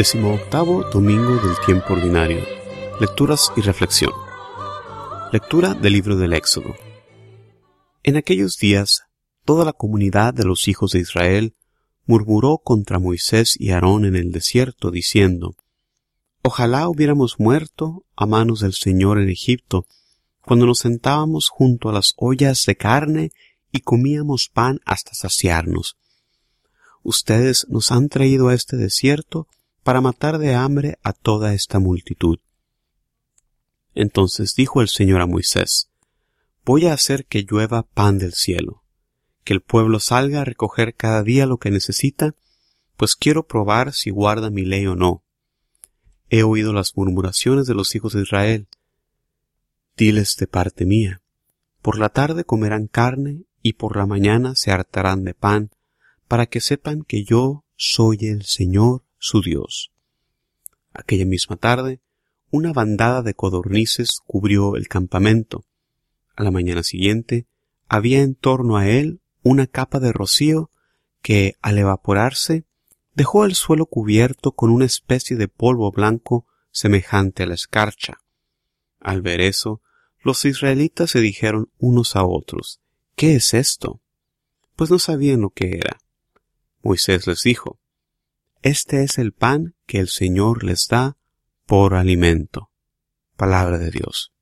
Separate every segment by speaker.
Speaker 1: Decimoctavo Domingo del Tiempo Ordinario. Lecturas y reflexión. Lectura del libro del Éxodo. En aquellos días, toda la comunidad de los hijos de Israel murmuró contra Moisés y Aarón en el desierto, diciendo, Ojalá hubiéramos muerto a manos del Señor en Egipto, cuando nos sentábamos junto a las ollas de carne y comíamos pan hasta saciarnos. Ustedes nos han traído a este desierto para matar de hambre a toda esta multitud. Entonces dijo el Señor a Moisés, Voy a hacer que llueva pan del cielo, que el pueblo salga a recoger cada día lo que necesita, pues quiero probar si guarda mi ley o no. He oído las murmuraciones de los hijos de Israel. Diles de parte mía, por la tarde comerán carne y por la mañana se hartarán de pan, para que sepan que yo soy el Señor su Dios. Aquella misma tarde, una bandada de codornices cubrió el campamento. A la mañana siguiente, había en torno a él una capa de rocío que, al evaporarse, dejó el suelo cubierto con una especie de polvo blanco semejante a la escarcha. Al ver eso, los israelitas se dijeron unos a otros, ¿Qué es esto? Pues no sabían lo que era. Moisés les dijo, Este es el pan que el Señor les da por alimento. Palabra de Dios.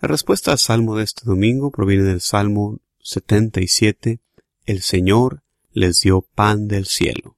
Speaker 1: La respuesta al salmo de este domingo proviene del Salmo 77, El Señor les dio pan del cielo.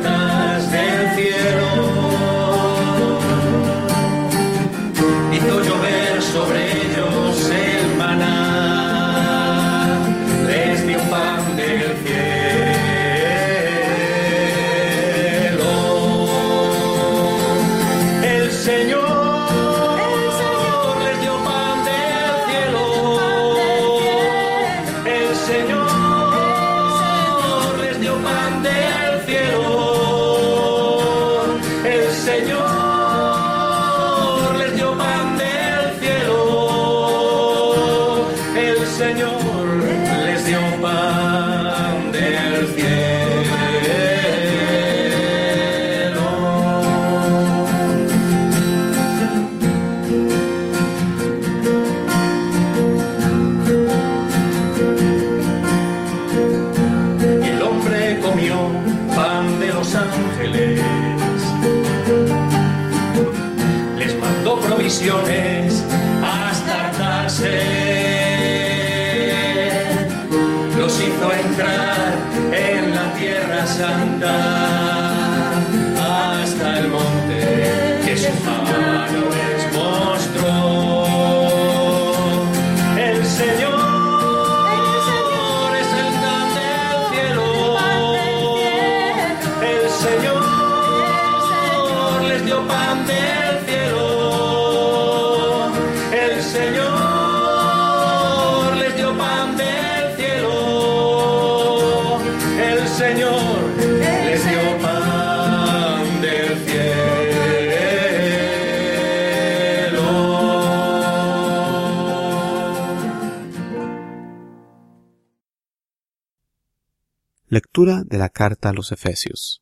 Speaker 1: Lectura de la carta a los Efesios.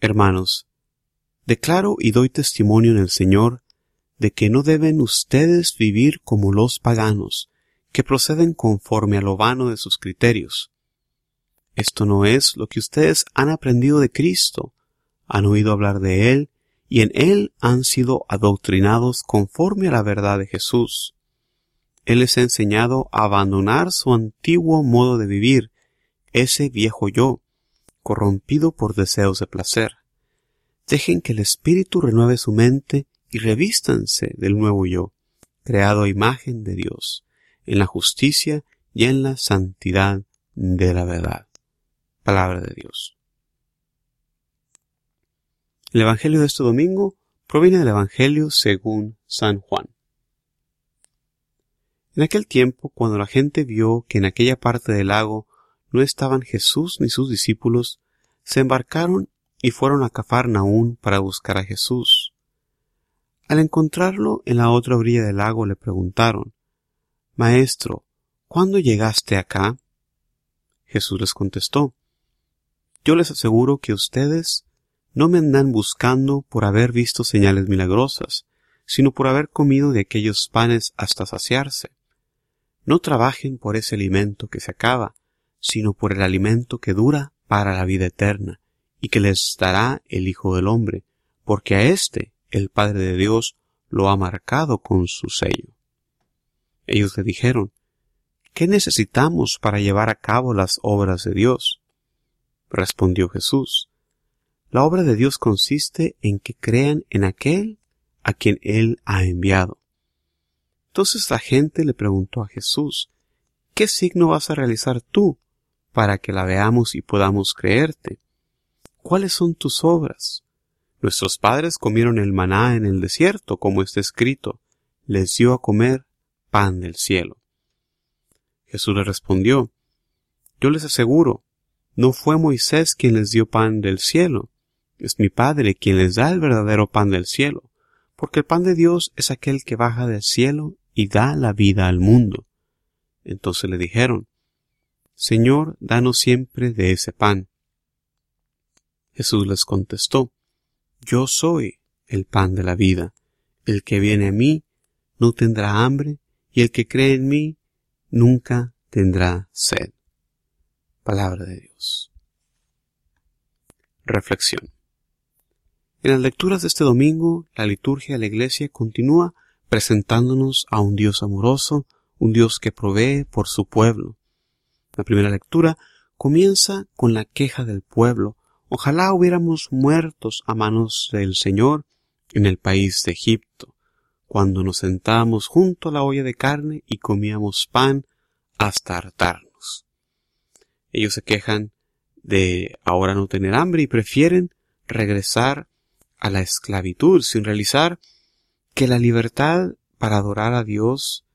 Speaker 1: Hermanos, declaro y doy testimonio en el Señor de que no deben ustedes vivir como los paganos, que proceden conforme a lo vano de sus criterios. Esto no es lo que ustedes han aprendido de Cristo,
Speaker 2: han oído hablar de Él y en Él han sido adoctrinados conforme a la verdad de Jesús. Él les ha enseñado a abandonar su antiguo modo de vivir, ese viejo yo, corrompido por deseos de placer. Dejen que el Espíritu renueve su mente y revístanse del nuevo yo, creado a imagen de Dios, en la justicia y en la santidad de la verdad. Palabra de Dios. El Evangelio de este domingo proviene del Evangelio según San Juan. En aquel tiempo, cuando la gente vio que en aquella parte del lago no estaban Jesús ni sus discípulos, se embarcaron y fueron a Cafarnaún para buscar a Jesús. Al encontrarlo en la otra orilla del lago le preguntaron, Maestro, ¿cuándo llegaste acá? Jesús les contestó, Yo les aseguro que ustedes no me andan buscando por haber visto señales milagrosas, sino por haber comido de aquellos panes hasta saciarse. No trabajen por ese alimento que se acaba, sino por el alimento que dura para la vida eterna, y que les dará el Hijo del Hombre, porque a éste el Padre de Dios lo ha marcado con su sello. Ellos le dijeron, ¿qué necesitamos para llevar a cabo las obras de Dios? Respondió Jesús, la obra de Dios consiste en que crean en aquel a quien Él ha enviado. Entonces la gente le preguntó a Jesús, ¿qué signo vas a realizar tú para que la veamos y podamos creerte? ¿Cuáles son tus obras? Nuestros padres comieron el maná en el desierto, como está escrito, les dio a comer pan del cielo. Jesús le respondió, Yo les aseguro, no fue Moisés quien les dio pan del cielo, es mi Padre quien les da el verdadero pan del cielo, porque el pan de Dios es aquel que baja del cielo y da la vida al mundo. Entonces le dijeron, Señor, danos siempre de ese pan. Jesús les contestó, Yo soy el pan de la vida. El que viene a mí no tendrá hambre, y el que cree en mí nunca tendrá sed. Palabra de Dios. Reflexión. En las lecturas de este domingo, la liturgia de la Iglesia continúa presentándonos a un Dios amoroso, un Dios que provee por su pueblo. La primera lectura comienza con la queja del pueblo, Ojalá hubiéramos muertos a manos del Señor en el país de Egipto, cuando nos sentábamos junto a la olla de carne y comíamos pan hasta hartarnos. Ellos se quejan de ahora no tener hambre y prefieren regresar a la esclavitud sin realizar que la libertad para adorar a Dios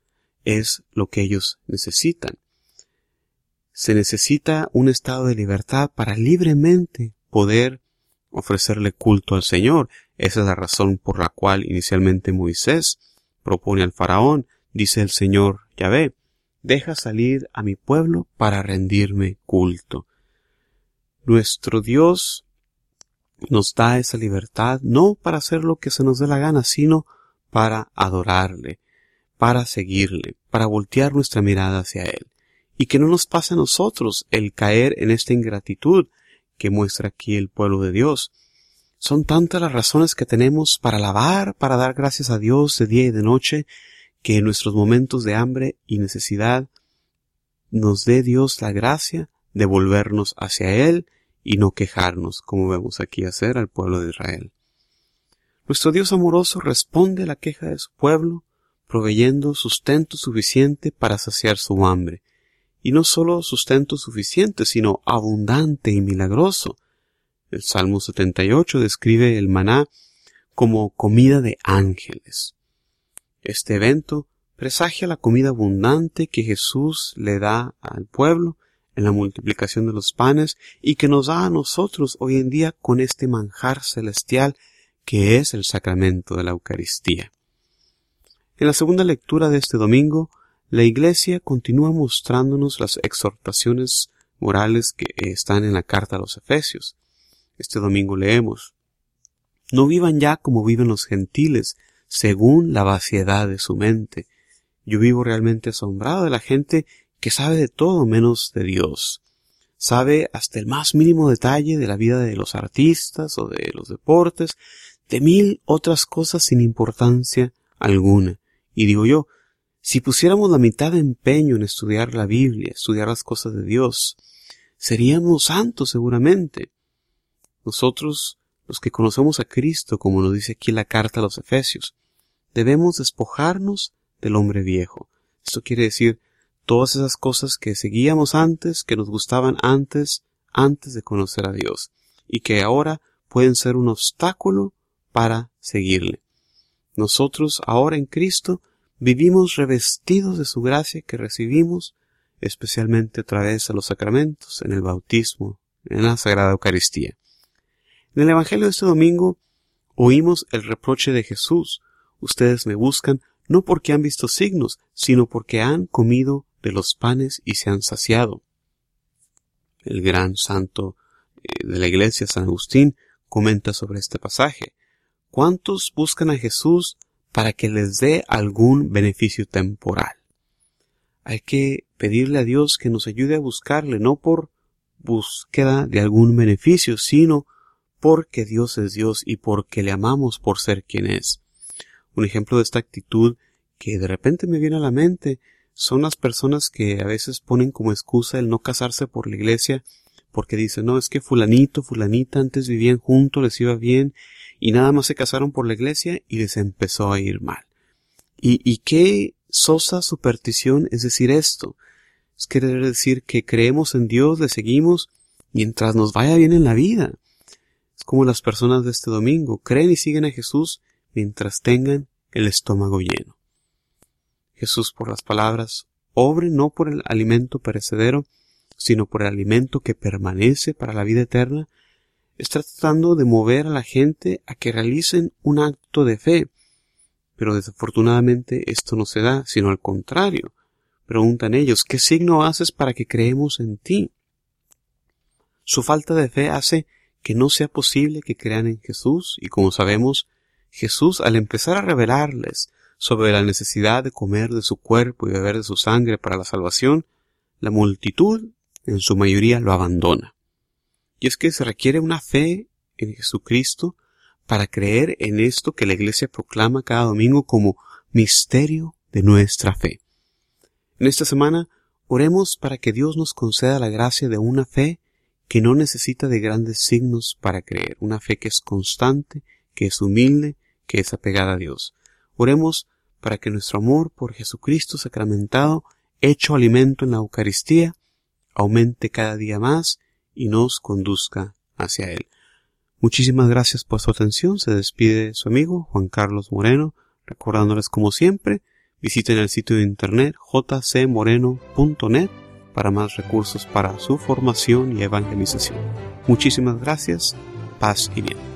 Speaker 2: es lo que ellos necesitan. Se necesita un estado de libertad para libremente poder ofrecerle culto al Señor. Esa es la razón por la cual inicialmente Moisés propone al faraón, dice el Señor Yahvé, deja salir a mi pueblo para rendirme culto. Nuestro Dios nos da esa libertad no para hacer lo que se nos dé la gana, sino para adorarle, para seguirle, para voltear nuestra mirada hacia Él. Y que no nos pase a nosotros el caer en esta ingratitud que muestra aquí el pueblo de Dios. Son tantas las razones que tenemos para alabar, para dar gracias a Dios de día y de noche, que en nuestros momentos de hambre y necesidad nos dé Dios la gracia de volvernos hacia Él y no quejarnos, como vemos aquí hacer al pueblo de Israel. Nuestro Dios amoroso responde a la queja de su pueblo, proveyendo sustento suficiente para saciar su hambre, y no solo sustento suficiente, sino abundante y milagroso. El Salmo 78 describe el maná como comida de ángeles. Este evento presagia la comida abundante que Jesús le da al pueblo en la multiplicación de los panes y que nos da a nosotros hoy en día con este manjar celestial que es el sacramento de la Eucaristía. En la segunda lectura de este domingo la Iglesia continúa mostrándonos las exhortaciones morales que están en la carta a los Efesios. Este domingo leemos No vivan ya como viven los gentiles, según la vaciedad de su mente. Yo vivo realmente asombrado de la gente que sabe de todo menos de Dios. sabe hasta el más mínimo detalle de la vida de los artistas o de los deportes, de mil otras cosas sin importancia alguna. Y digo yo, si pusiéramos la mitad de empeño en estudiar la Biblia, estudiar las cosas de Dios, seríamos santos seguramente. Nosotros, los que conocemos a Cristo, como nos dice aquí la carta a los Efesios, debemos despojarnos del hombre viejo. Esto quiere decir todas esas cosas que seguíamos antes, que nos gustaban antes, antes de conocer a Dios, y que ahora pueden ser un obstáculo para seguirle. Nosotros ahora en Cristo vivimos revestidos de su gracia que recibimos, especialmente a través de los sacramentos, en el bautismo, en la Sagrada Eucaristía. En el Evangelio de este domingo oímos el reproche de Jesús. Ustedes me buscan no porque han visto signos, sino porque han comido de los panes y se han saciado. El gran santo eh, de la iglesia, San Agustín, comenta sobre este pasaje. ¿Cuántos buscan a Jesús para que les dé algún beneficio temporal? Hay que pedirle a Dios que nos ayude a buscarle, no por búsqueda de algún beneficio, sino porque Dios es Dios y porque le amamos por ser quien es. Un ejemplo de esta actitud que de repente me viene a la mente son las personas que a veces ponen como excusa el no casarse por la iglesia porque dicen, no, es que fulanito, fulanita antes vivían juntos, les iba bien y nada más se casaron por la iglesia y les empezó a ir mal. ¿Y, y qué sosa superstición es decir esto? Es querer decir que creemos en Dios, le seguimos mientras nos vaya bien en la vida. Es como las personas de este domingo, creen y siguen a Jesús mientras tengan el estómago lleno. Jesús por las palabras, obre no por el alimento perecedero, sino por el alimento que permanece para la vida eterna, está tratando de mover a la gente a que realicen un acto de fe. Pero desafortunadamente esto no se da, sino al contrario. Preguntan ellos, ¿qué signo haces para que creemos en ti? Su falta de fe hace que no sea posible que crean en Jesús, y como sabemos, Jesús al empezar a revelarles sobre la necesidad de comer de su cuerpo y beber de su sangre para la salvación, la multitud, en su mayoría, lo abandona. Y es que se requiere una fe en Jesucristo para creer en esto que la Iglesia proclama cada domingo como misterio de nuestra fe. En esta semana oremos para que Dios nos conceda la gracia de una fe que no necesita de grandes signos para creer, una fe que es constante, que es humilde, que es apegada a Dios. Oremos para que nuestro amor por Jesucristo sacramentado, hecho alimento en la Eucaristía, aumente cada día más y nos conduzca hacia Él. Muchísimas gracias por su atención. Se despide su amigo Juan Carlos Moreno, recordándoles como siempre, visiten el sitio de internet jcmoreno.net para más recursos para su formación y evangelización. Muchísimas gracias, paz y bien.